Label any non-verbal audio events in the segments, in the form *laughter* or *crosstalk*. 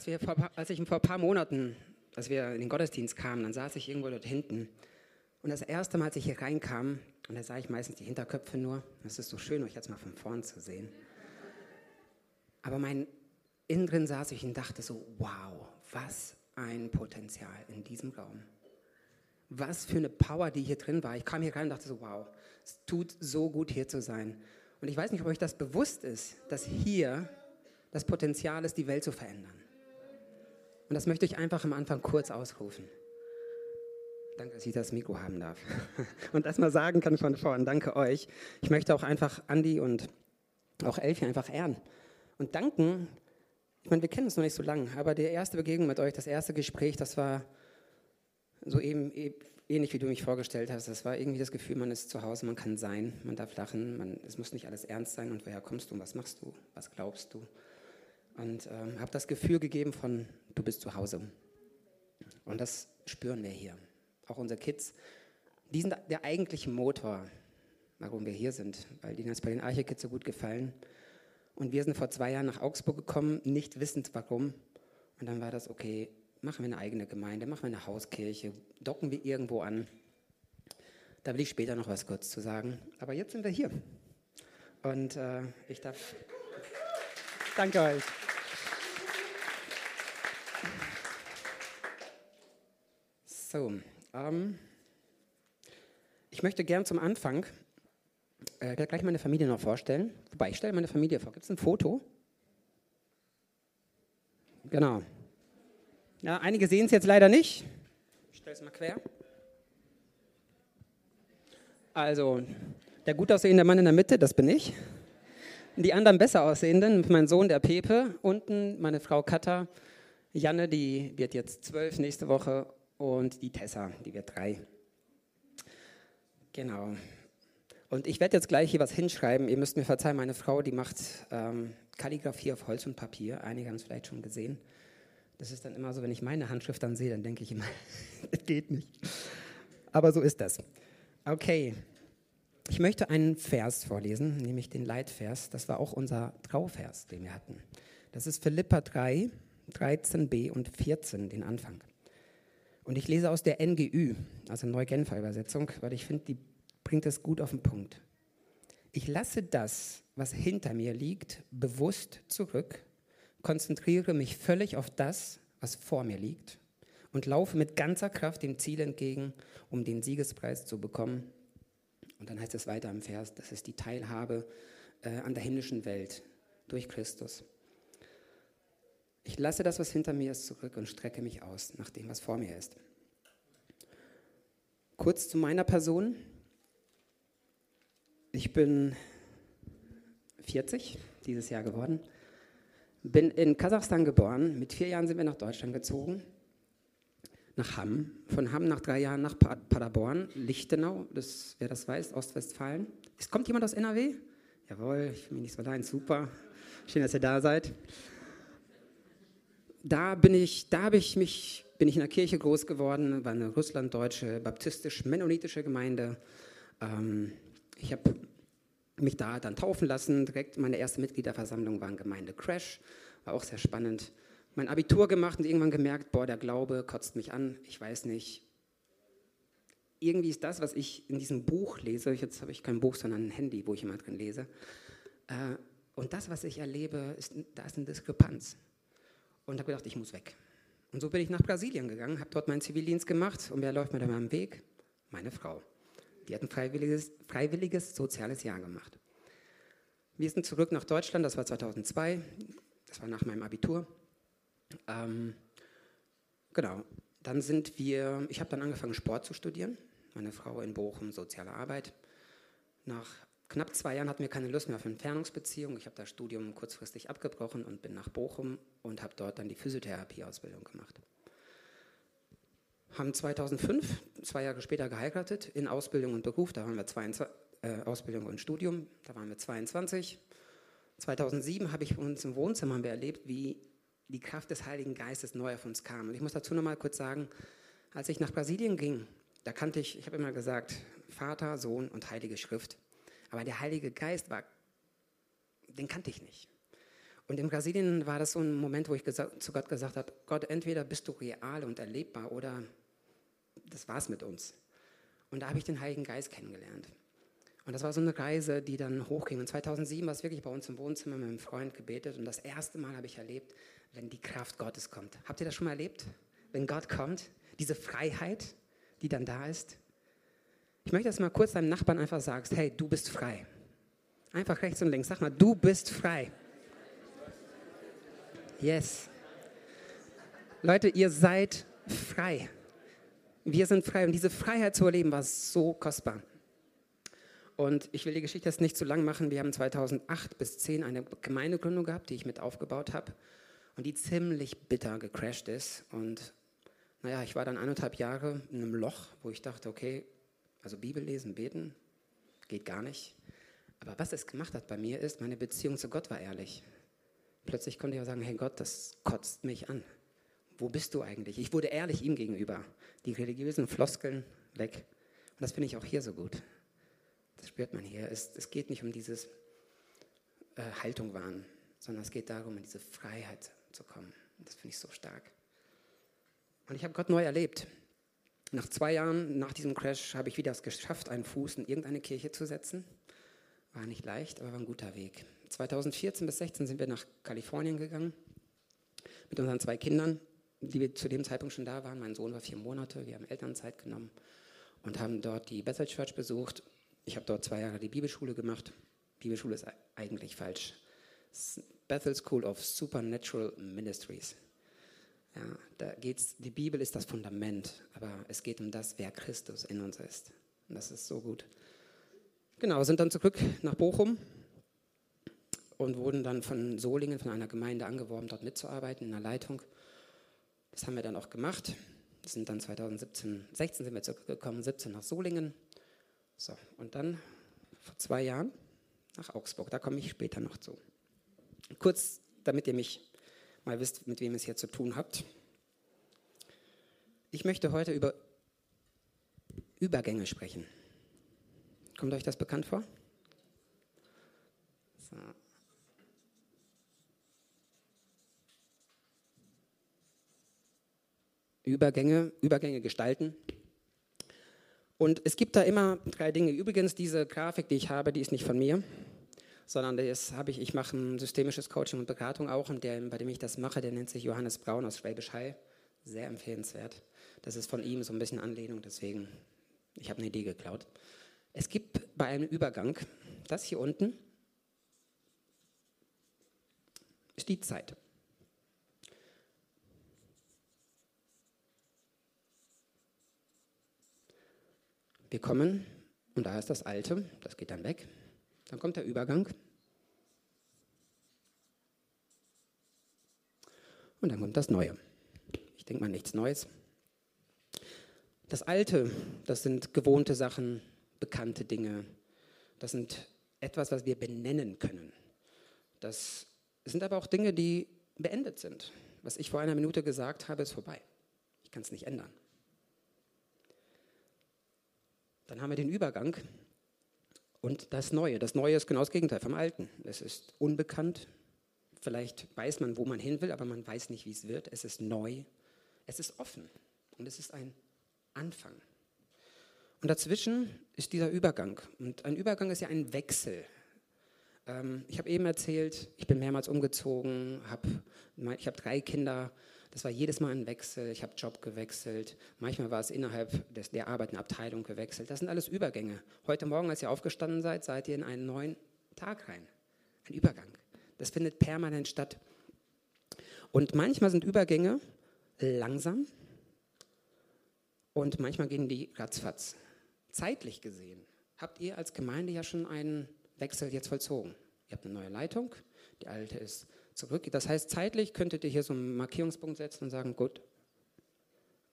Als, wir vor, als ich vor ein paar Monaten, als wir in den Gottesdienst kamen, dann saß ich irgendwo dort hinten. Und das erste Mal, als ich hier reinkam, und da sah ich meistens die Hinterköpfe nur, das ist so schön, euch jetzt mal von vorn zu sehen. Aber mein innen saß ich und dachte so, wow, was ein Potenzial in diesem Raum. Was für eine Power, die hier drin war. Ich kam hier rein und dachte so, wow, es tut so gut hier zu sein. Und ich weiß nicht, ob euch das bewusst ist, dass hier das Potenzial ist, die Welt zu verändern. Und das möchte ich einfach am Anfang kurz ausrufen. Danke, dass ich das Mikro haben darf. *laughs* Und das mal sagen kann von vorn. Danke euch. Ich möchte auch einfach Andi und auch Elfi einfach ehren. Und danken, ich meine, wir kennen uns noch nicht so lange, aber die erste Begegnung mit euch, das erste Gespräch, das war so eben e, ähnlich, wie du mich vorgestellt hast. Das war irgendwie das Gefühl, man ist zu Hause, man kann sein, man darf lachen, man, es muss nicht alles ernst sein. Und woher kommst du und was machst du, was glaubst du? Und ähm, habe das Gefühl gegeben von, du bist zu Hause. Und das spüren wir hier. Auch unsere Kids, die sind der eigentliche Motor, warum wir hier sind, weil denen es bei den Arche-Kids so gut gefallen. Und wir sind vor zwei Jahren nach Augsburg gekommen, nicht wissend warum. Und dann war das, okay, machen wir eine eigene Gemeinde, machen wir eine Hauskirche, docken wir irgendwo an. Da will ich später noch was kurz zu sagen. Aber jetzt sind wir hier. Und äh, ich darf. Danke euch. So, ähm, ich möchte gern zum Anfang äh, gleich meine Familie noch vorstellen. Wobei, ich stelle meine Familie vor. Gibt es ein Foto? Genau. Ja, einige sehen es jetzt leider nicht. Ich stelle es mal quer. Also, der gut aussehende Mann in der Mitte, das bin ich. Die anderen besser aussehenden, mein Sohn, der Pepe, unten meine Frau Katha, Janne, die wird jetzt zwölf nächste Woche und die Tessa, die wird drei. Genau. Und ich werde jetzt gleich hier was hinschreiben. Ihr müsst mir verzeihen, meine Frau, die macht ähm, Kalligrafie auf Holz und Papier. Einige haben es vielleicht schon gesehen. Das ist dann immer so, wenn ich meine Handschrift dann sehe, dann denke ich immer, *laughs* das geht nicht. Aber so ist das. Okay. Ich möchte einen Vers vorlesen, nämlich den Leitvers. Das war auch unser Trauvers, den wir hatten. Das ist Philippa 3, 13b und 14, den Anfang. Und ich lese aus der NGÜ, also Neugenfer Übersetzung, weil ich finde, die bringt es gut auf den Punkt. Ich lasse das, was hinter mir liegt, bewusst zurück, konzentriere mich völlig auf das, was vor mir liegt und laufe mit ganzer Kraft dem Ziel entgegen, um den Siegespreis zu bekommen. Und dann heißt es weiter im Vers, das ist die Teilhabe äh, an der himmlischen Welt durch Christus. Ich lasse das, was hinter mir ist, zurück und strecke mich aus nach dem, was vor mir ist. Kurz zu meiner Person. Ich bin 40 dieses Jahr geworden. Bin in Kasachstan geboren. Mit vier Jahren sind wir nach Deutschland gezogen. Nach Hamm. Von Hamm nach drei Jahren nach Paderborn. Lichtenau, das, wer das weiß, Ostwestfalen. Es kommt jemand aus NRW? Jawohl, ich bin nicht so allein. Super. Schön, dass ihr da seid da bin ich, da habe ich mich, bin ich in der Kirche groß geworden, war eine russlanddeutsche, baptistisch-mennonitische Gemeinde. Ähm, ich habe mich da dann taufen lassen. Direkt meine erste Mitgliederversammlung war in Gemeinde Crash, war auch sehr spannend. Mein Abitur gemacht und irgendwann gemerkt, boah, der Glaube kotzt mich an. Ich weiß nicht. Irgendwie ist das, was ich in diesem Buch lese, jetzt habe ich kein Buch, sondern ein Handy, wo ich immer drin lese. Äh, und das, was ich erlebe, ist, da ist eine Diskrepanz und habe gedacht, ich muss weg. Und so bin ich nach Brasilien gegangen, habe dort meinen Zivildienst gemacht und wer läuft mir da am Weg? Meine Frau. Die hat ein freiwilliges, freiwilliges soziales Jahr gemacht. Wir sind zurück nach Deutschland, das war 2002, das war nach meinem Abitur. Ähm, genau, dann sind wir, ich habe dann angefangen Sport zu studieren, meine Frau in Bochum soziale Arbeit. Nach knapp zwei Jahren hatten wir keine Lust mehr auf Entfernungsbeziehungen. Ich habe das Studium kurzfristig abgebrochen und bin nach Bochum und habe dort dann die Physiotherapieausbildung gemacht. Haben 2005, zwei Jahre später geheiratet, in Ausbildung und Beruf. Da waren wir 22, äh, Ausbildung und Studium, da waren wir 22. 2007 habe ich uns im Wohnzimmer haben wir erlebt, wie die Kraft des Heiligen Geistes neu auf uns kam. Und ich muss dazu noch mal kurz sagen, als ich nach Brasilien ging, da kannte ich, ich habe immer gesagt, Vater, Sohn und Heilige Schrift. Aber der Heilige Geist war, den kannte ich nicht. Und in Brasilien war das so ein Moment, wo ich zu Gott gesagt habe, Gott, entweder bist du real und erlebbar oder das war's mit uns. Und da habe ich den Heiligen Geist kennengelernt. Und das war so eine Reise, die dann hochging. Und 2007 war es wirklich bei uns im Wohnzimmer mit einem Freund gebetet. Und das erste Mal habe ich erlebt, wenn die Kraft Gottes kommt. Habt ihr das schon mal erlebt? Wenn Gott kommt, diese Freiheit, die dann da ist. Ich möchte, dass du mal kurz deinem Nachbarn einfach sagst, hey, du bist frei. Einfach rechts und links. Sag mal, du bist frei. Yes. Leute, ihr seid frei. Wir sind frei. Und diese Freiheit zu erleben war so kostbar. Und ich will die Geschichte jetzt nicht zu lang machen. Wir haben 2008 bis 2010 eine Gemeindegründung gehabt, die ich mit aufgebaut habe und die ziemlich bitter gecrashed ist. Und naja, ich war dann eineinhalb Jahre in einem Loch, wo ich dachte, okay, also Bibel lesen, beten, geht gar nicht. Aber was es gemacht hat bei mir ist, meine Beziehung zu Gott war ehrlich. Plötzlich konnte ich auch sagen, hey Gott, das kotzt mich an. Wo bist du eigentlich? Ich wurde ehrlich ihm gegenüber. Die religiösen Floskeln weg. Und das finde ich auch hier so gut. Das spürt man hier. Es, es geht nicht um dieses äh, Haltung wahren, sondern es geht darum, in diese Freiheit zu kommen. Und das finde ich so stark. Und ich habe Gott neu erlebt. Nach zwei Jahren nach diesem Crash habe ich wieder es geschafft, einen Fuß in irgendeine Kirche zu setzen. War nicht leicht, aber war ein guter Weg. 2014 bis 2016 sind wir nach Kalifornien gegangen mit unseren zwei Kindern, die zu dem Zeitpunkt schon da waren. Mein Sohn war vier Monate, wir haben Elternzeit genommen und haben dort die Bethel Church besucht. Ich habe dort zwei Jahre die Bibelschule gemacht. Bibelschule ist eigentlich falsch. Bethel School of Supernatural Ministries. Ja, da geht's, die Bibel ist das Fundament, aber es geht um das, wer Christus in uns ist. Und das ist so gut. Genau, sind dann zurück nach Bochum und wurden dann von Solingen, von einer Gemeinde angeworben, dort mitzuarbeiten in der Leitung. Das haben wir dann auch gemacht. Das sind dann 2017, 16 sind wir zurückgekommen, 17 nach Solingen. So, und dann vor zwei Jahren nach Augsburg. Da komme ich später noch zu. Kurz, damit ihr mich mal wisst, mit wem ihr es hier zu tun habt. Ich möchte heute über Übergänge sprechen. Kommt euch das bekannt vor? So. Übergänge, Übergänge gestalten. Und es gibt da immer drei Dinge. Übrigens, diese Grafik, die ich habe, die ist nicht von mir sondern das habe ich, ich mache ein systemisches Coaching und Beratung auch und der, bei dem ich das mache, der nennt sich Johannes Braun aus Schwäbisch Hall. Sehr empfehlenswert. Das ist von ihm so ein bisschen Anlehnung, deswegen, ich habe eine Idee geklaut. Es gibt bei einem Übergang, das hier unten, ist die Zeit. Wir kommen, und da ist das Alte, das geht dann weg. Dann kommt der Übergang. Und dann kommt das Neue. Ich denke mal nichts Neues. Das Alte, das sind gewohnte Sachen, bekannte Dinge. Das sind etwas, was wir benennen können. Das sind aber auch Dinge, die beendet sind. Was ich vor einer Minute gesagt habe, ist vorbei. Ich kann es nicht ändern. Dann haben wir den Übergang, und das Neue. Das Neue ist genau das Gegenteil vom Alten. Es ist unbekannt. Vielleicht weiß man, wo man hin will, aber man weiß nicht, wie es wird. Es ist neu. Es ist offen. Und es ist ein Anfang. Und dazwischen ist dieser Übergang. Und ein Übergang ist ja ein Wechsel. Ähm, ich habe eben erzählt, ich bin mehrmals umgezogen, hab, ich habe drei Kinder. Das war jedes Mal ein Wechsel. Ich habe Job gewechselt. Manchmal war es innerhalb des, der Arbeit eine Abteilung gewechselt. Das sind alles Übergänge. Heute Morgen, als ihr aufgestanden seid, seid ihr in einen neuen Tag rein. Ein Übergang. Das findet permanent statt. Und manchmal sind Übergänge langsam und manchmal gehen die ratzfatz. Zeitlich gesehen habt ihr als Gemeinde ja schon einen Wechsel jetzt vollzogen. Ihr habt eine neue Leitung, die alte ist zurück. Das heißt, zeitlich könntet ihr hier so einen Markierungspunkt setzen und sagen, gut,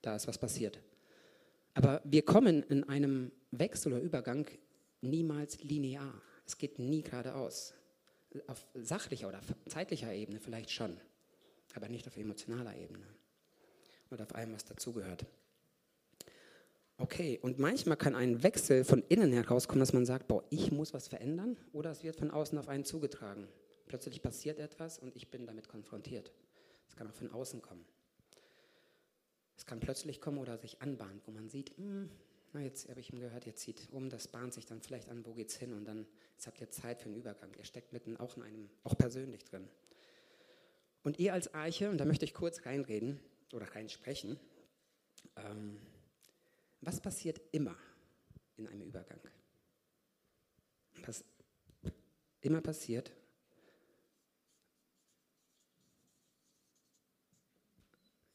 da ist was passiert. Aber wir kommen in einem Wechsel oder Übergang niemals linear. Es geht nie geradeaus. Auf sachlicher oder zeitlicher Ebene vielleicht schon, aber nicht auf emotionaler Ebene oder auf allem, was dazugehört. Okay, und manchmal kann ein Wechsel von innen herauskommen, dass man sagt, boah, ich muss was verändern oder es wird von außen auf einen zugetragen. Plötzlich passiert etwas und ich bin damit konfrontiert. Es kann auch von außen kommen. Es kann plötzlich kommen oder sich anbahnen, wo man sieht, hm, na jetzt habe ich ihm gehört, jetzt zieht um, das bahnt sich dann vielleicht an, wo geht's hin und dann jetzt habt ihr Zeit für einen Übergang. Ihr steckt mitten auch in einem, auch persönlich drin. Und ihr als Arche, und da möchte ich kurz reinreden oder reinsprechen, ähm, was passiert immer in einem Übergang? Was immer passiert,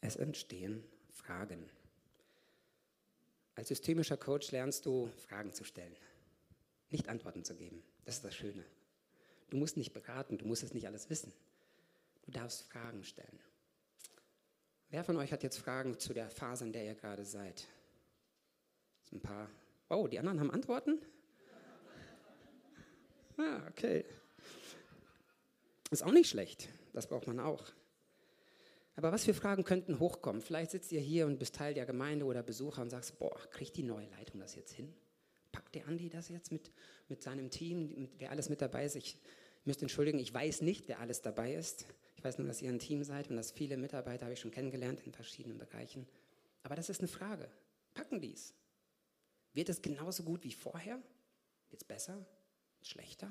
es entstehen Fragen. Als systemischer Coach lernst du, Fragen zu stellen, nicht Antworten zu geben. Das ist das Schöne. Du musst nicht beraten, du musst es nicht alles wissen. Du darfst Fragen stellen. Wer von euch hat jetzt Fragen zu der Phase, in der ihr gerade seid? ein paar. Oh, die anderen haben Antworten? Ah, okay. Ist auch nicht schlecht. Das braucht man auch. Aber was für Fragen könnten hochkommen? Vielleicht sitzt ihr hier und bist Teil der Gemeinde oder Besucher und sagst, boah, kriegt die neue Leitung das jetzt hin? Packt der Andi das jetzt mit, mit seinem Team, wer alles mit dabei ist? Ich müsste entschuldigen, ich weiß nicht, wer alles dabei ist. Ich weiß nur, dass ihr ein Team seid und dass viele Mitarbeiter habe ich schon kennengelernt in verschiedenen Bereichen. Aber das ist eine Frage. Packen die es? Wird es genauso gut wie vorher? Wird es besser? Schlechter?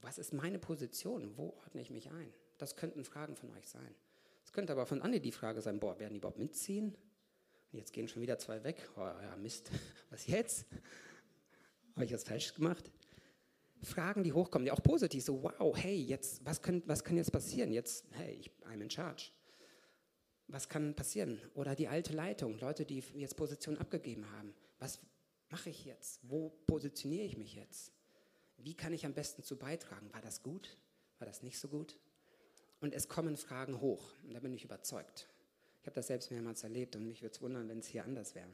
Was ist meine Position? Wo ordne ich mich ein? Das könnten Fragen von euch sein. Es könnte aber von Anne die Frage sein, boah, werden die überhaupt mitziehen? Und jetzt gehen schon wieder zwei weg. Oh ja, Mist, *laughs* was jetzt? Habe ich was falsch gemacht? Fragen, die hochkommen, die auch positiv, so wow, hey, jetzt, was, kann, was kann jetzt passieren? Jetzt, hey, ich, I'm in charge. Was kann passieren? Oder die alte Leitung, Leute, die jetzt Position abgegeben haben. Was mache ich jetzt? Wo positioniere ich mich jetzt? Wie kann ich am besten zu beitragen? War das gut? War das nicht so gut? Und es kommen Fragen hoch. Und da bin ich überzeugt. Ich habe das selbst mehrmals erlebt und mich würde es wundern, wenn es hier anders wäre.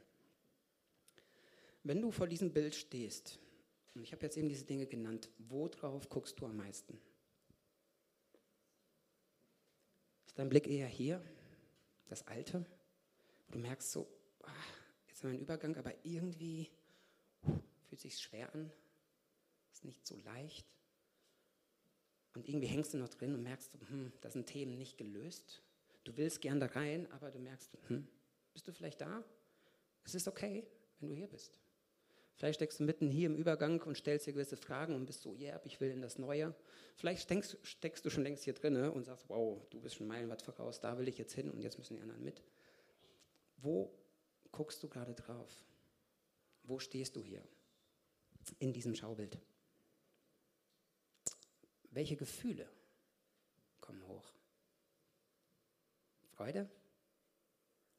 Wenn du vor diesem Bild stehst, und ich habe jetzt eben diese Dinge genannt, worauf guckst du am meisten? Ist dein Blick eher hier, das Alte? Du merkst so, ach, jetzt haben wir einen Übergang, aber irgendwie fühlt sich schwer an, ist nicht so leicht. Und irgendwie hängst du noch drin und merkst, hm, da sind Themen nicht gelöst. Du willst gern da rein, aber du merkst, hm, bist du vielleicht da? Es ist okay, wenn du hier bist. Vielleicht steckst du mitten hier im Übergang und stellst dir gewisse Fragen und bist so, ja, yeah, ich will in das Neue. Vielleicht steckst, steckst du schon längst hier drin und sagst, wow, du bist schon meilenweit voraus, da will ich jetzt hin und jetzt müssen die anderen mit. Wo guckst du gerade drauf? Wo stehst du hier in diesem Schaubild? Welche Gefühle kommen hoch? Freude?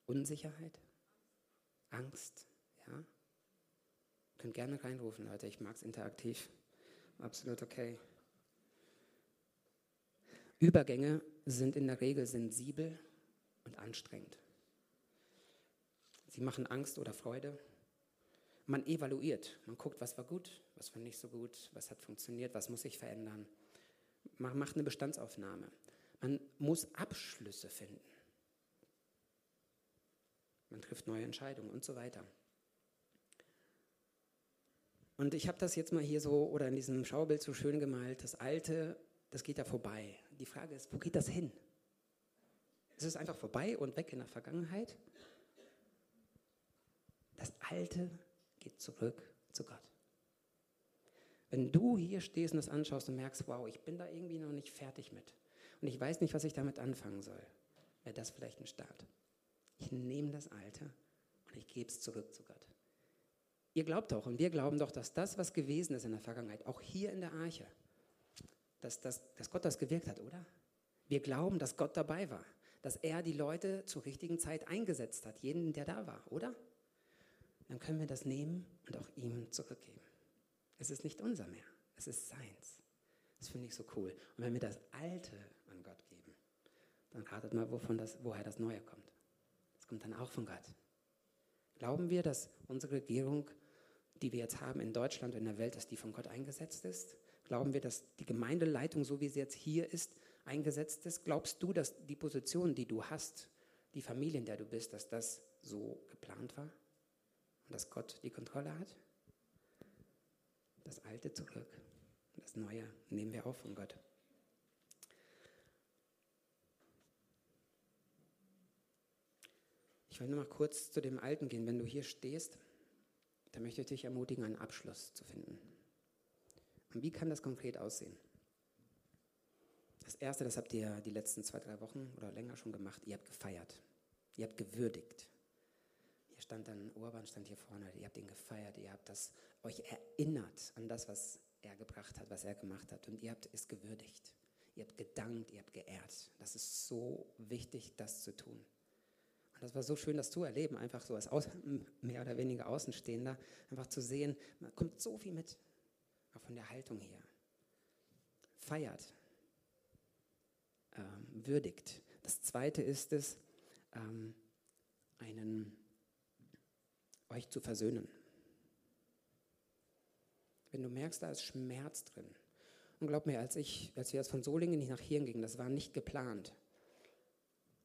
Unsicherheit? Angst? Ja? Könnt gerne reinrufen, Leute. Ich mag es interaktiv. Absolut okay. Übergänge sind in der Regel sensibel und anstrengend. Sie machen Angst oder Freude. Man evaluiert, man guckt, was war gut, was war nicht so gut, was hat funktioniert, was muss sich verändern. Man macht eine Bestandsaufnahme. Man muss Abschlüsse finden. Man trifft neue Entscheidungen und so weiter. Und ich habe das jetzt mal hier so oder in diesem Schaubild so schön gemalt. Das Alte, das geht ja vorbei. Die Frage ist, wo geht das hin? Ist es einfach vorbei und weg in der Vergangenheit? Das Alte geht zurück zu Gott. Wenn du hier stehst und das anschaust und merkst, wow, ich bin da irgendwie noch nicht fertig mit und ich weiß nicht, was ich damit anfangen soll, wäre das vielleicht ein Start. Ich nehme das Alte und ich gebe es zurück zu Gott. Ihr glaubt doch und wir glauben doch, dass das, was gewesen ist in der Vergangenheit, auch hier in der Arche, dass, dass, dass Gott das gewirkt hat, oder? Wir glauben, dass Gott dabei war, dass er die Leute zur richtigen Zeit eingesetzt hat, jeden, der da war, oder? Dann können wir das nehmen und auch ihm zurückgeben. Es ist nicht unser mehr, es ist seins. Das finde ich so cool. Und wenn wir das Alte an Gott geben, dann ratet mal, wovon das, woher das Neue kommt. Das kommt dann auch von Gott. Glauben wir, dass unsere Regierung, die wir jetzt haben in Deutschland und in der Welt, dass die von Gott eingesetzt ist? Glauben wir, dass die Gemeindeleitung, so wie sie jetzt hier ist, eingesetzt ist? Glaubst du, dass die Position, die du hast, die Familie, in der du bist, dass das so geplant war und dass Gott die Kontrolle hat? Das Alte zurück. Das Neue nehmen wir auf von Gott. Ich will nur mal kurz zu dem Alten gehen. Wenn du hier stehst, dann möchte ich dich ermutigen, einen Abschluss zu finden. Und wie kann das konkret aussehen? Das Erste, das habt ihr die letzten zwei, drei Wochen oder länger schon gemacht. Ihr habt gefeiert. Ihr habt gewürdigt. Stand dann, Urban stand hier vorne. Ihr habt ihn gefeiert. Ihr habt das, euch erinnert an das, was er gebracht hat, was er gemacht hat. Und ihr habt es gewürdigt. Ihr habt gedankt, ihr habt geehrt. Das ist so wichtig, das zu tun. Und das war so schön, das zu erleben, einfach so als Aus, mehr oder weniger Außenstehender, einfach zu sehen, man kommt so viel mit, auch von der Haltung hier. Feiert, ähm, würdigt. Das zweite ist es, ähm, einen, euch zu versöhnen. Wenn du merkst, da ist Schmerz drin. Und glaub mir, als, ich, als wir jetzt von Solingen nicht nach Hirn gingen, das war nicht geplant.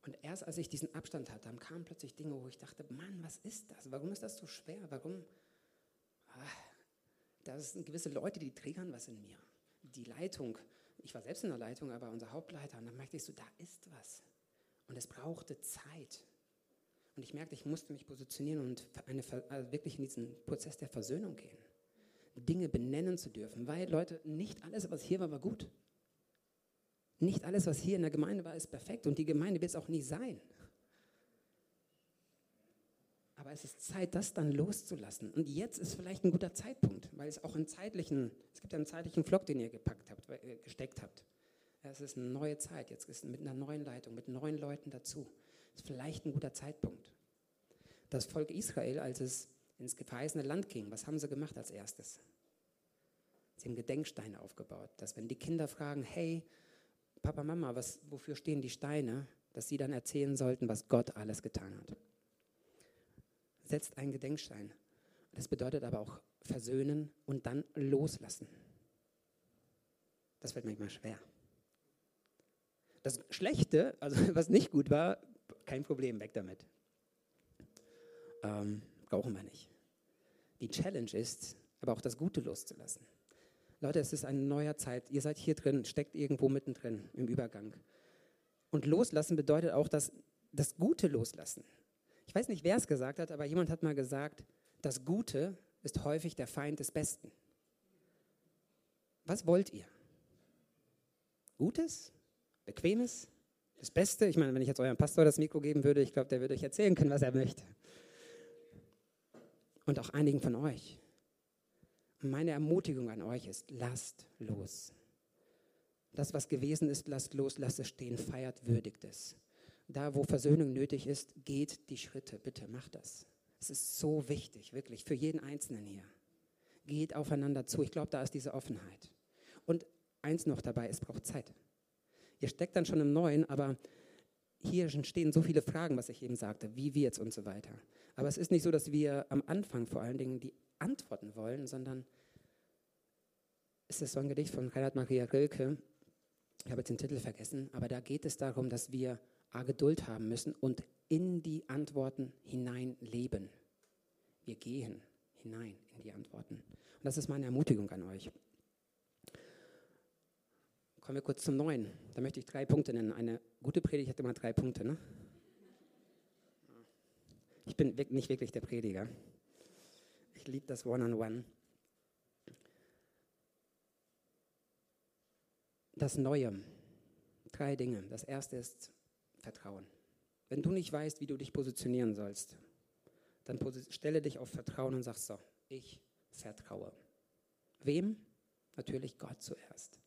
Und erst als ich diesen Abstand hatte, dann kamen plötzlich Dinge, wo ich dachte, Mann, was ist das? Warum ist das so schwer? Warum? Ah, da sind gewisse Leute, die triggern was in mir. Die Leitung, ich war selbst in der Leitung, aber unser Hauptleiter, und dann merkte ich so, da ist was. Und es brauchte Zeit. Und ich merkte, ich musste mich positionieren und eine, also wirklich in diesen Prozess der Versöhnung gehen. Dinge benennen zu dürfen, weil Leute, nicht alles, was hier war, war gut. Nicht alles, was hier in der Gemeinde war, ist perfekt und die Gemeinde wird es auch nie sein. Aber es ist Zeit, das dann loszulassen. Und jetzt ist vielleicht ein guter Zeitpunkt, weil es auch einen zeitlichen, es gibt einen zeitlichen Vlog, den ihr gepackt habt, äh, gesteckt habt. Es ist eine neue Zeit, jetzt ist mit einer neuen Leitung, mit neuen Leuten dazu. Ist vielleicht ein guter Zeitpunkt. Das Volk Israel, als es ins verheißene Land ging, was haben sie gemacht als erstes? Sie haben Gedenksteine aufgebaut, dass wenn die Kinder fragen, hey, Papa, Mama, was, wofür stehen die Steine? Dass sie dann erzählen sollten, was Gott alles getan hat. Setzt einen Gedenkstein. Das bedeutet aber auch versöhnen und dann loslassen. Das fällt manchmal schwer. Das Schlechte, also *laughs* was nicht gut war, kein Problem, weg damit. Ähm, brauchen wir nicht. Die Challenge ist, aber auch das Gute loszulassen. Leute, es ist eine neue Zeit. Ihr seid hier drin, steckt irgendwo mittendrin im Übergang. Und loslassen bedeutet auch das, das Gute loslassen. Ich weiß nicht, wer es gesagt hat, aber jemand hat mal gesagt, das Gute ist häufig der Feind des Besten. Was wollt ihr? Gutes? Bequemes? Das Beste? Ich meine, wenn ich jetzt eurem Pastor das Mikro geben würde, ich glaube, der würde euch erzählen können, was er möchte. Und auch einigen von euch. Meine Ermutigung an euch ist, lasst los. Das, was gewesen ist, lasst los, lasst es stehen, feiert, würdigt es. Da, wo Versöhnung nötig ist, geht die Schritte. Bitte macht das. Es ist so wichtig, wirklich, für jeden Einzelnen hier. Geht aufeinander zu. Ich glaube, da ist diese Offenheit. Und eins noch dabei, es braucht Zeit. Ihr steckt dann schon im Neuen, aber hier stehen so viele Fragen, was ich eben sagte, wie wird's und so weiter. Aber es ist nicht so, dass wir am Anfang vor allen Dingen die antworten wollen, sondern es ist so ein Gedicht von Reinhard Maria Rilke, ich habe jetzt den Titel vergessen, aber da geht es darum, dass wir A, Geduld haben müssen und in die Antworten hinein leben. Wir gehen hinein in die Antworten. Und das ist meine Ermutigung an euch. Kommen wir kurz zum Neuen. Da möchte ich drei Punkte nennen. Eine gute Predigt hat immer drei Punkte. Ne? Ich bin nicht wirklich der Prediger. Ich liebe das One-on-One. -on -One. Das Neue. Drei Dinge. Das erste ist Vertrauen. Wenn du nicht weißt, wie du dich positionieren sollst, dann stelle dich auf Vertrauen und sag so, ich vertraue. Wem? Natürlich Gott zuerst.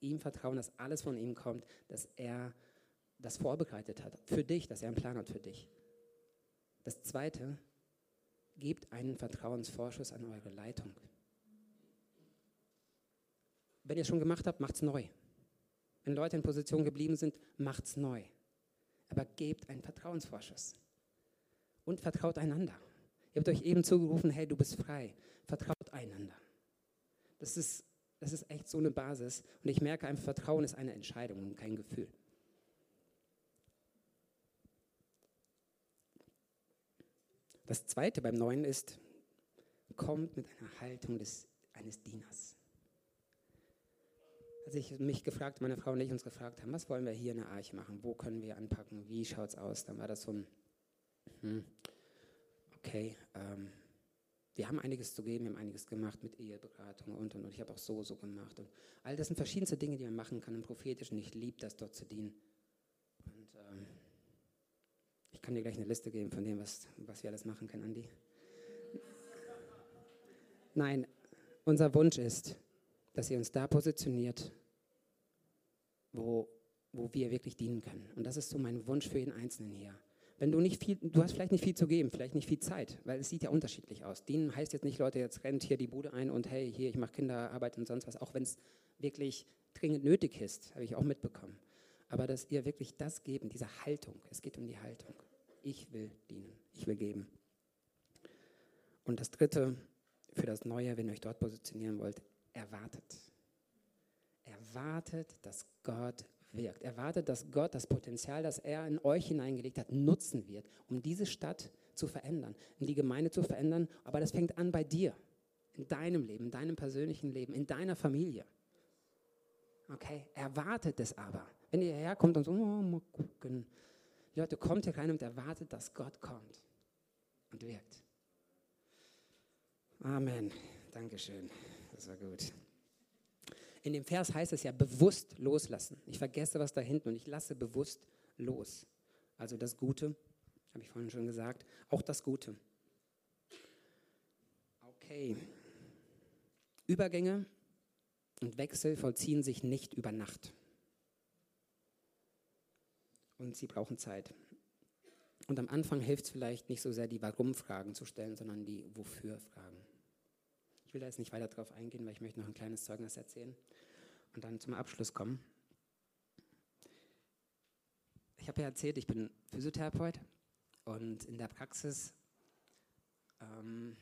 Ihm vertrauen, dass alles von ihm kommt, dass er das vorbereitet hat für dich, dass er einen Plan hat für dich. Das zweite, gebt einen Vertrauensvorschuss an eure Leitung. Wenn ihr es schon gemacht habt, macht es neu. Wenn Leute in Position geblieben sind, macht es neu. Aber gebt einen Vertrauensvorschuss. Und vertraut einander. Ihr habt euch eben zugerufen, hey, du bist frei. Vertraut einander. Das ist, das ist echt so eine Basis. Und ich merke einfach, Vertrauen ist eine Entscheidung und kein Gefühl. Das Zweite beim Neuen ist, kommt mit einer Haltung des, eines Dieners. als ich mich gefragt, meine Frau und ich uns gefragt haben, was wollen wir hier in der Arche machen? Wo können wir anpacken? Wie schaut es aus? Dann war das so ein, hm, okay, ähm, wir haben einiges zu geben, wir haben einiges gemacht mit Eheberatung und und und. Ich habe auch so, so gemacht. Und all das sind verschiedenste Dinge, die man machen kann im Prophetischen. Ich liebe das, dort zu dienen. Und ähm, ich kann dir gleich eine Liste geben von dem, was, was wir alles machen können, Andi. Nein, unser Wunsch ist, dass ihr uns da positioniert, wo, wo wir wirklich dienen können. Und das ist so mein Wunsch für jeden Einzelnen hier. Wenn du nicht viel, du hast vielleicht nicht viel zu geben, vielleicht nicht viel Zeit, weil es sieht ja unterschiedlich aus. Dienen heißt jetzt nicht, Leute, jetzt rennt hier die Bude ein und hey, hier, ich mache Kinderarbeit und sonst was, auch wenn es wirklich dringend nötig ist, habe ich auch mitbekommen. Aber dass ihr wirklich das geben, diese Haltung, es geht um die Haltung. Ich will dienen, ich will geben. Und das Dritte für das Neue, wenn ihr euch dort positionieren wollt, erwartet. Erwartet, dass Gott wirkt. Erwartet, dass Gott das Potenzial, das er in euch hineingelegt hat, nutzen wird, um diese Stadt zu verändern, in die Gemeinde zu verändern. Aber das fängt an bei dir, in deinem Leben, in deinem persönlichen Leben, in deiner Familie. Okay, erwartet es aber. Wenn ihr herkommt und so, oh, mal gucken. Leute, kommt hier rein und erwartet, dass Gott kommt und wirkt. Amen. Dankeschön. Das war gut. In dem Vers heißt es ja bewusst loslassen. Ich vergesse was da hinten und ich lasse bewusst los. Also das Gute, habe ich vorhin schon gesagt, auch das Gute. Okay. Übergänge und Wechsel vollziehen sich nicht über Nacht. Und sie brauchen Zeit. Und am Anfang hilft es vielleicht nicht so sehr, die Warum-Fragen zu stellen, sondern die Wofür-Fragen. Ich will da jetzt nicht weiter drauf eingehen, weil ich möchte noch ein kleines Zeugnis erzählen und dann zum Abschluss kommen. Ich habe ja erzählt, ich bin Physiotherapeut und in der Praxis, ähm,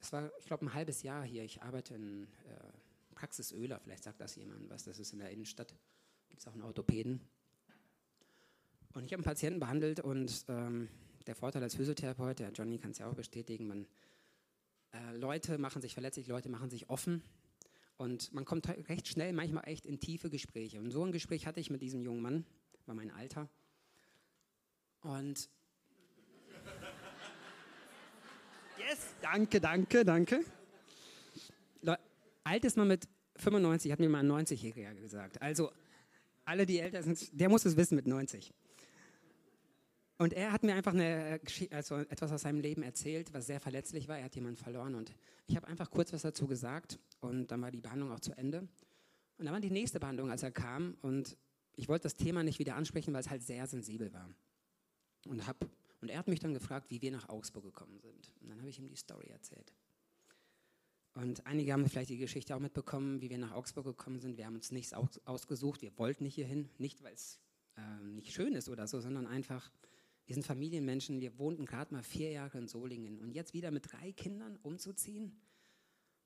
es war, ich glaube, ein halbes Jahr hier. Ich arbeite in äh, Praxis Öler, vielleicht sagt das jemand was, das ist in der Innenstadt, gibt es auch einen Orthopäden. Und ich habe einen Patienten behandelt und ähm, der Vorteil als Physiotherapeut, der Johnny kann es ja auch bestätigen, man äh, Leute machen sich verletzlich, Leute machen sich offen. Und man kommt recht schnell manchmal echt in tiefe Gespräche. Und so ein Gespräch hatte ich mit diesem jungen Mann, war mein Alter. Und *laughs* yes, danke, danke, danke. Le alt ist man mit 95, hat mir mal ein 90-Jähriger gesagt. Also alle, die älter sind, der muss es wissen mit 90. Und er hat mir einfach eine, also etwas aus seinem Leben erzählt, was sehr verletzlich war. Er hat jemanden verloren und ich habe einfach kurz was dazu gesagt und dann war die Behandlung auch zu Ende. Und dann war die nächste Behandlung, als er kam und ich wollte das Thema nicht wieder ansprechen, weil es halt sehr sensibel war. Und, hab, und er hat mich dann gefragt, wie wir nach Augsburg gekommen sind. Und dann habe ich ihm die Story erzählt. Und einige haben vielleicht die Geschichte auch mitbekommen, wie wir nach Augsburg gekommen sind. Wir haben uns nichts ausgesucht, wir wollten nicht hierhin, nicht weil es äh, nicht schön ist oder so, sondern einfach, wir sind Familienmenschen, wir wohnten gerade mal vier Jahre in Solingen und jetzt wieder mit drei Kindern umzuziehen?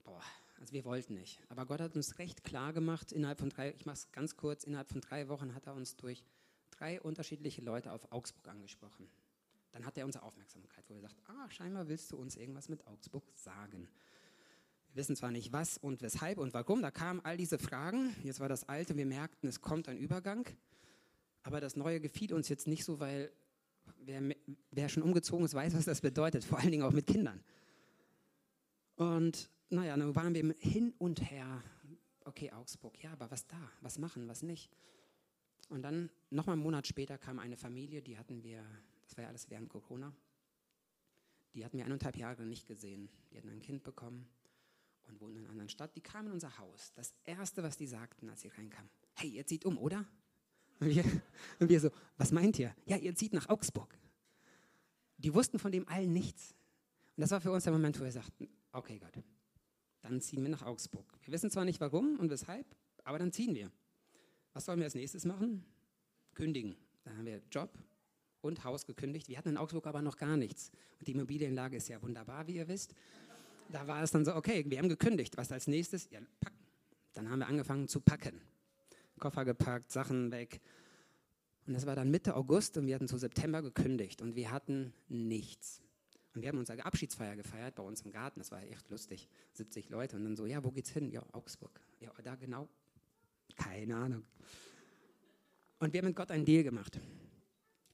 Boah, also wir wollten nicht. Aber Gott hat uns recht klar gemacht, innerhalb von drei, ich mache es ganz kurz, innerhalb von drei Wochen hat er uns durch drei unterschiedliche Leute auf Augsburg angesprochen. Dann hat er unsere Aufmerksamkeit, wo er sagt, ah, scheinbar willst du uns irgendwas mit Augsburg sagen. Wir wissen zwar nicht was und weshalb und warum, da kamen all diese Fragen. Jetzt war das Alte, wir merkten, es kommt ein Übergang. Aber das Neue gefiel uns jetzt nicht so, weil wer, wer schon umgezogen ist, weiß, was das bedeutet, vor allen Dingen auch mit Kindern. Und naja, dann waren wir hin und her. Okay, Augsburg, ja, aber was da? Was machen, was nicht? Und dann, nochmal einen Monat später, kam eine Familie, die hatten wir, das war ja alles während Corona, die hatten wir eineinhalb Jahre nicht gesehen. Die hatten ein Kind bekommen und wohnten in einer anderen Stadt. Die kamen in unser Haus. Das Erste, was die sagten, als sie reinkamen, hey, ihr zieht um, oder? Und wir, und wir so, was meint ihr? Ja, ihr zieht nach Augsburg. Die wussten von dem allen nichts. Und das war für uns der Moment, wo wir sagten, okay Gott, dann ziehen wir nach Augsburg. Wir wissen zwar nicht warum und weshalb, aber dann ziehen wir. Was sollen wir als nächstes machen? Kündigen. Dann haben wir Job und Haus gekündigt. Wir hatten in Augsburg aber noch gar nichts. Und die Immobilienlage ist ja wunderbar, wie ihr wisst. Da war es dann so, okay, wir haben gekündigt. Was als nächstes? Ja, packen. Dann haben wir angefangen zu packen. Koffer gepackt, Sachen weg. Und das war dann Mitte August und wir hatten zu September gekündigt und wir hatten nichts. Und wir haben unsere Abschiedsfeier gefeiert bei uns im Garten. Das war echt lustig. 70 Leute und dann so, ja, wo geht's hin? Ja, Augsburg. Ja, da genau. Keine Ahnung. Und wir haben mit Gott einen Deal gemacht.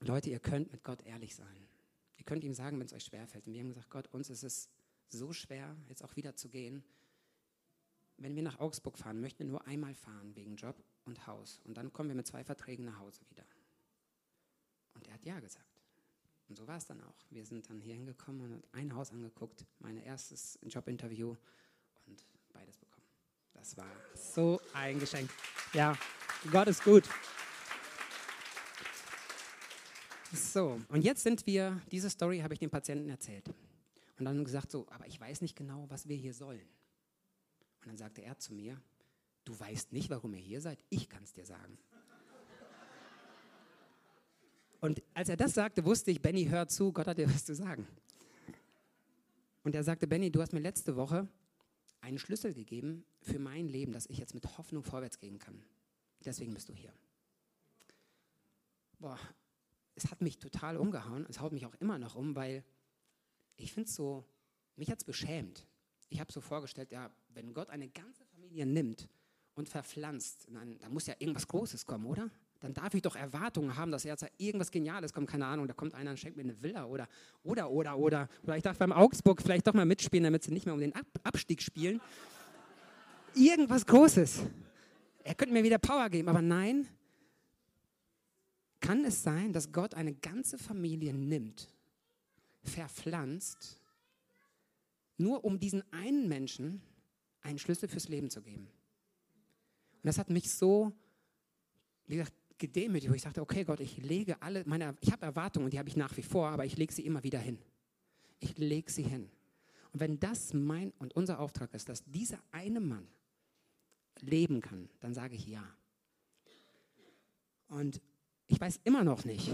Leute, ihr könnt mit Gott ehrlich sein. Ihr könnt ihm sagen, wenn es euch schwerfällt. Und wir haben gesagt, Gott, uns ist es so schwer, jetzt auch wieder zu gehen. Wenn wir nach Augsburg fahren, möchten wir nur einmal fahren wegen Job und Haus. Und dann kommen wir mit zwei Verträgen nach Hause wieder. Und er hat ja gesagt. Und so war es dann auch. Wir sind dann hier hingekommen und ein Haus angeguckt, mein erstes Jobinterview und beides bekommen. Das war so ein Geschenk. Ja, Gott ist gut. So, und jetzt sind wir, diese Story habe ich dem Patienten erzählt. Und dann gesagt so, aber ich weiß nicht genau, was wir hier sollen. Und dann sagte er zu mir, du weißt nicht, warum ihr hier seid, ich kann es dir sagen. Und als er das sagte, wusste ich, Benny, hör zu, Gott hat dir was zu sagen. Und er sagte, Benny, du hast mir letzte Woche einen Schlüssel gegeben für mein Leben, dass ich jetzt mit Hoffnung vorwärts gehen kann. Deswegen bist du hier. Boah, es hat mich total umgehauen. Es haut mich auch immer noch um, weil ich finde es so, mich hat es beschämt. Ich habe so vorgestellt, ja, wenn Gott eine ganze Familie nimmt und verpflanzt, dann muss ja irgendwas Großes kommen, oder? Dann darf ich doch Erwartungen haben, dass jetzt irgendwas Geniales kommt, keine Ahnung, da kommt einer und schenkt mir eine Villa oder, oder, oder, oder. Oder ich darf beim Augsburg vielleicht doch mal mitspielen, damit sie nicht mehr um den Ab Abstieg spielen. Irgendwas Großes. Er könnte mir wieder Power geben, aber nein, kann es sein, dass Gott eine ganze Familie nimmt, verpflanzt, nur um diesen einen Menschen einen Schlüssel fürs Leben zu geben? Und das hat mich so, wie gesagt, gedemütigt, wo ich sagte, okay Gott, ich lege alle meine, ich habe Erwartungen, die habe ich nach wie vor, aber ich lege sie immer wieder hin. Ich lege sie hin. Und wenn das mein und unser Auftrag ist, dass dieser eine Mann leben kann, dann sage ich ja. Und ich weiß immer noch nicht,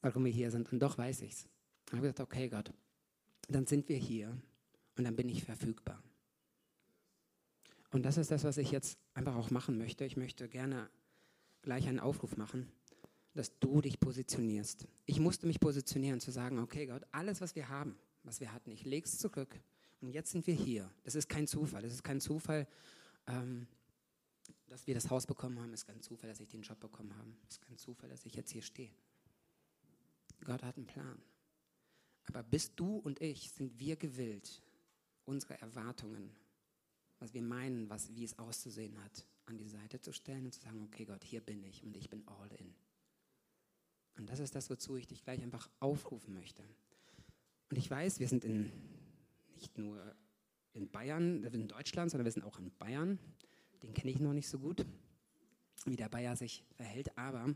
warum wir hier sind. Und doch weiß ich es. Ich habe gesagt, okay Gott, dann sind wir hier und dann bin ich verfügbar. Und das ist das, was ich jetzt einfach auch machen möchte. Ich möchte gerne gleich einen Aufruf machen, dass du dich positionierst. Ich musste mich positionieren, zu sagen, okay Gott, alles, was wir haben, was wir hatten, ich lege es zurück. Und jetzt sind wir hier. Das ist kein Zufall. Das ist kein Zufall, ähm, dass wir das Haus bekommen haben, ist kein Zufall, dass ich den Job bekommen habe. Ist kein Zufall, dass ich jetzt hier stehe. Gott hat einen Plan. Aber bist du und ich, sind wir gewillt, unsere Erwartungen, was wir meinen, was, wie es auszusehen hat, an die Seite zu stellen und zu sagen, okay Gott, hier bin ich und ich bin all in. Und das ist das, wozu ich dich gleich einfach aufrufen möchte. Und ich weiß, wir sind in, nicht nur in Bayern, in Deutschland, sondern wir sind auch in Bayern den kenne ich noch nicht so gut, wie der Bayer sich verhält, aber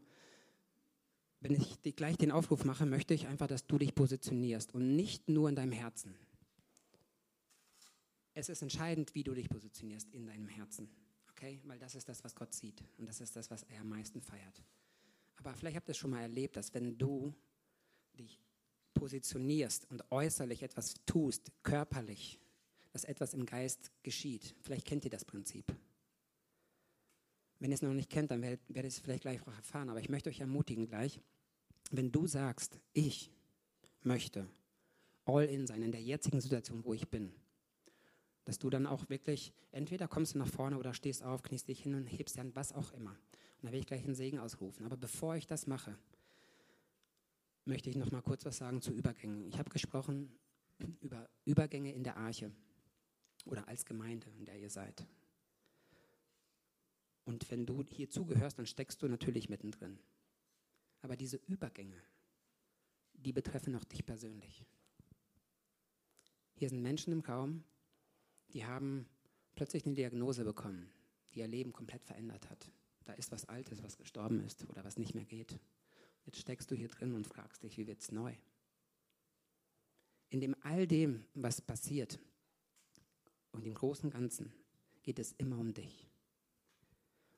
wenn ich gleich den Aufruf mache, möchte ich einfach, dass du dich positionierst und nicht nur in deinem Herzen. Es ist entscheidend, wie du dich positionierst in deinem Herzen, okay? Weil das ist das, was Gott sieht und das ist das, was er am meisten feiert. Aber vielleicht habt ihr es schon mal erlebt, dass wenn du dich positionierst und äußerlich etwas tust, körperlich, dass etwas im Geist geschieht. Vielleicht kennt ihr das Prinzip. Wenn ihr es noch nicht kennt, dann werdet, werdet ihr es vielleicht gleich auch erfahren. Aber ich möchte euch ermutigen gleich, wenn du sagst, ich möchte all in sein in der jetzigen Situation, wo ich bin, dass du dann auch wirklich, entweder kommst du nach vorne oder stehst auf, kniest dich hin und hebst an, was auch immer. Und dann will ich gleich einen Segen ausrufen. Aber bevor ich das mache, möchte ich noch mal kurz was sagen zu Übergängen. Ich habe gesprochen über Übergänge in der Arche oder als Gemeinde, in der ihr seid. Und wenn du hier zugehörst, dann steckst du natürlich mittendrin. Aber diese Übergänge, die betreffen auch dich persönlich. Hier sind Menschen im Raum, die haben plötzlich eine Diagnose bekommen, die ihr Leben komplett verändert hat. Da ist was Altes, was gestorben ist oder was nicht mehr geht. Jetzt steckst du hier drin und fragst dich, wie wird es neu? In dem all dem, was passiert und im Großen Ganzen, geht es immer um dich.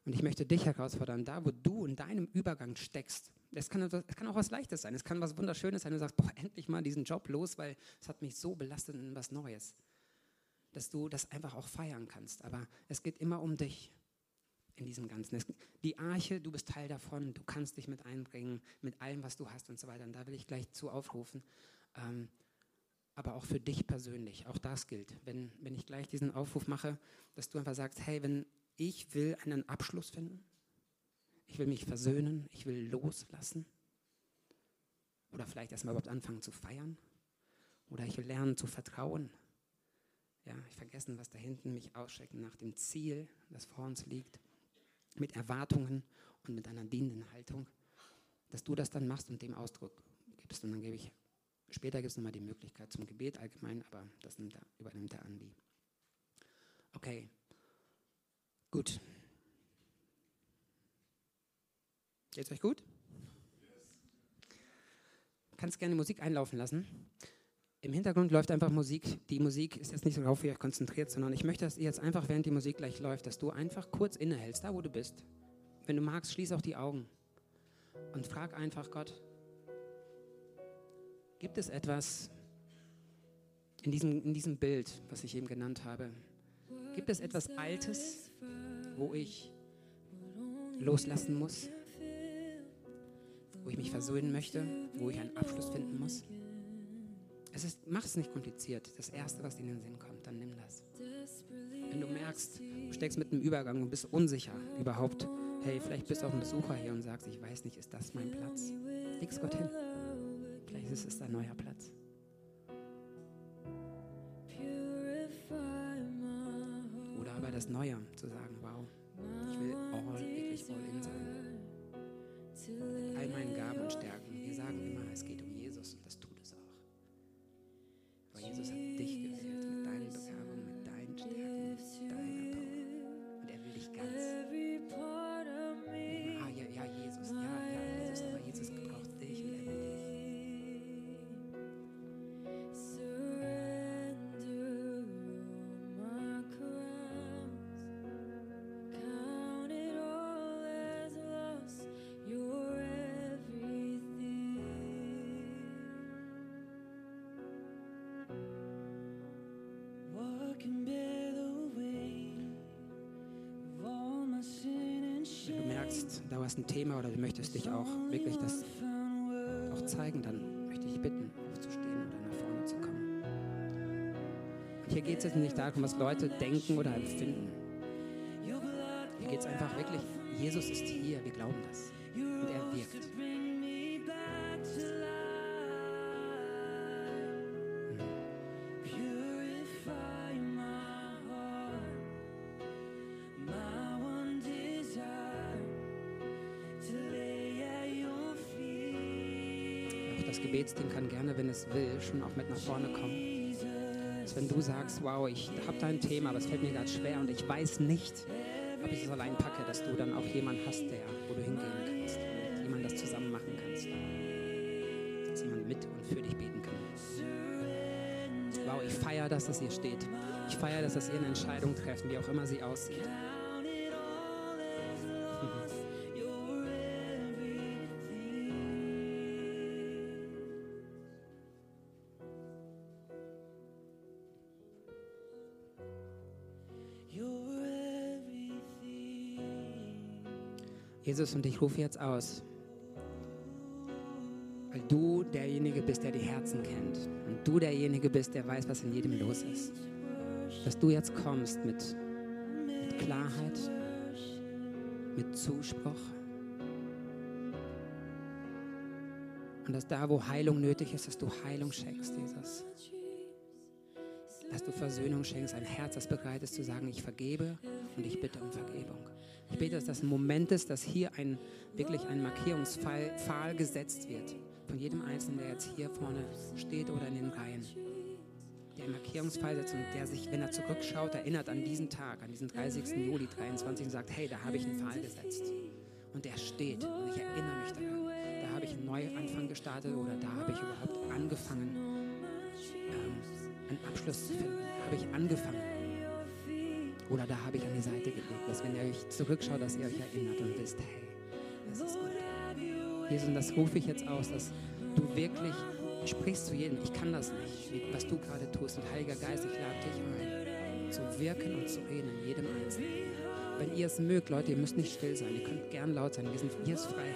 Und ich möchte dich herausfordern, da wo du in deinem Übergang steckst. Es kann, kann auch was Leichtes sein, es kann was Wunderschönes sein. Du sagst, boah, endlich mal diesen Job los, weil es hat mich so belastet in was Neues. Dass du das einfach auch feiern kannst. Aber es geht immer um dich in diesem Ganzen. Es, die Arche, du bist Teil davon, du kannst dich mit einbringen, mit allem, was du hast und so weiter. Und da will ich gleich zu aufrufen. Ähm, aber auch für dich persönlich, auch das gilt. Wenn, wenn ich gleich diesen Aufruf mache, dass du einfach sagst, hey, wenn ich will einen Abschluss finden. Ich will mich versöhnen. Ich will loslassen. Oder vielleicht erstmal überhaupt anfangen zu feiern. Oder ich will lernen zu vertrauen. Ja, ich vergessen, was da hinten mich ausschreckt nach dem Ziel, das vor uns liegt, mit Erwartungen und mit einer dienenden Haltung, dass du das dann machst und dem Ausdruck gibst. Und dann gebe ich, später gibt es nochmal die Möglichkeit zum Gebet allgemein, aber das nimmt er, übernimmt der Andi. Okay, gut. Geht's euch gut? Kannst gerne Musik einlaufen lassen. Im Hintergrund läuft einfach Musik. Die Musik ist jetzt nicht so darauf wie euch konzentriert, sondern ich möchte, dass ihr jetzt einfach, während die Musik gleich läuft, dass du einfach kurz innehältst, da wo du bist. Wenn du magst, schließ auch die Augen und frag einfach Gott, gibt es etwas in diesem, in diesem Bild, was ich eben genannt habe, gibt es etwas Altes, wo ich loslassen muss, wo ich mich versöhnen möchte, wo ich einen Abschluss finden muss? Es ist, mach es nicht kompliziert. Das Erste, was in den Sinn kommt, dann nimm das. Wenn du merkst, du steckst mit einem Übergang und bist unsicher überhaupt, hey, vielleicht bist du auch ein Besucher hier und sagst, ich weiß nicht, ist das mein Platz? Leg's Gott hin. Vielleicht ist es ein neuer Platz. Oder aber das Neue, zu sagen, wow, ich will all, wirklich all in sein. Hast ein Thema oder du möchtest dich auch wirklich das auch zeigen, dann möchte ich bitten, aufzustehen oder nach vorne zu kommen. Und hier geht es jetzt nicht darum, was Leute denken oder empfinden. Hier geht es einfach wirklich, Jesus ist hier, wir glauben das. Und er wirkt. Das Gebetsteam kann gerne, wenn es will, schon auch mit nach vorne kommen. Dass wenn du sagst, wow, ich habe da ein Thema, aber es fällt mir gerade schwer und ich weiß nicht, ob ich es allein packe, dass du dann auch jemanden hast, der, wo du hingehen kannst mit jemand das zusammen machen kannst. Dass jemand mit und für dich beten kann. Wow, ich feiere das, dass ihr steht. Ich feiere das, dass ihr eine Entscheidung trefft, wie auch immer sie aussieht. Jesus, und ich rufe jetzt aus, weil du derjenige bist, der die Herzen kennt und du derjenige bist, der weiß, was in jedem los ist. Dass du jetzt kommst mit, mit Klarheit, mit Zuspruch und dass da, wo Heilung nötig ist, dass du Heilung schenkst, Jesus. Dass du Versöhnung schenkst, ein Herz, das bereit ist zu sagen, ich vergebe und ich bitte um Vergebung. Ich bete, dass das ein Moment ist, dass hier ein, wirklich ein Markierungspfahl Pfahl gesetzt wird. Von jedem Einzelnen, der jetzt hier vorne steht oder in den Reihen. Der einen setzt und der sich, wenn er zurückschaut, erinnert an diesen Tag, an diesen 30. Juli 23 und sagt, hey, da habe ich einen Pfahl gesetzt. Und der steht und ich erinnere mich daran. Da habe ich einen Neuanfang gestartet oder da habe ich überhaupt angefangen, ähm, einen Abschluss zu finden. Da habe ich angefangen. Oder da habe ich an die Seite gelegt, dass wenn ihr euch zurückschaut, dass ihr euch erinnert und wisst, hey, das ist gut. Jesus, und das rufe ich jetzt aus, dass du wirklich sprichst zu jedem. Ich kann das nicht, was du gerade tust. Und Heiliger Geist, ich lade dich ein, zu wirken und zu reden in jedem Einzelnen. Wenn ihr es mögt, Leute, ihr müsst nicht still sein. Ihr könnt gern laut sein. Wir sind, hier ist Freiheit.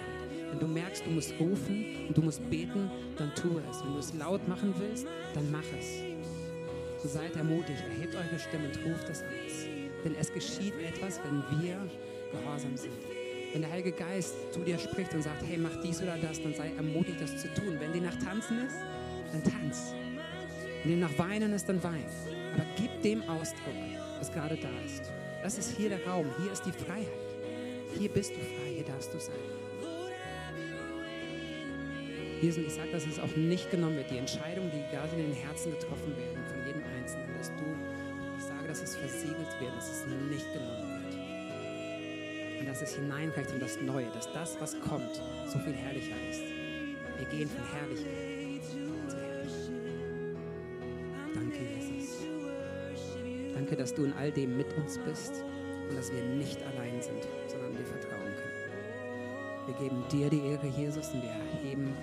Wenn du merkst, du musst rufen und du musst beten, dann tu es. Wenn du es laut machen willst, dann mach es. Seid ermutigt, erhebt eure Stimme und ruft es aus. Denn es geschieht etwas, wenn wir gehorsam sind. Wenn der Heilige Geist zu dir spricht und sagt, hey, mach dies oder das, dann sei ermutigt, das zu tun. Wenn dir nach Tanzen ist, dann tanz. Wenn dir nach Weinen ist, dann wein. Aber gib dem Ausdruck, was gerade da ist. Das ist hier der Raum, hier ist die Freiheit. Hier bist du frei, hier darfst du sein. Sind, ich sage, dass es auch nicht genommen wird. Die Entscheidungen, die gerade in den Herzen getroffen werden, von jedem Einzelnen, dass du, dass es versiegelt wird, dass es nicht genommen wird. Und dass es hineinreicht in das Neue, dass das, was kommt, so viel herrlicher ist. Wir gehen von Herrlichkeit zu Herrlichkeit. Danke, Jesus. Danke, dass du in all dem mit uns bist und dass wir nicht allein sind, sondern dir vertrauen können. Wir geben dir die Ehre, Jesus, und wir erheben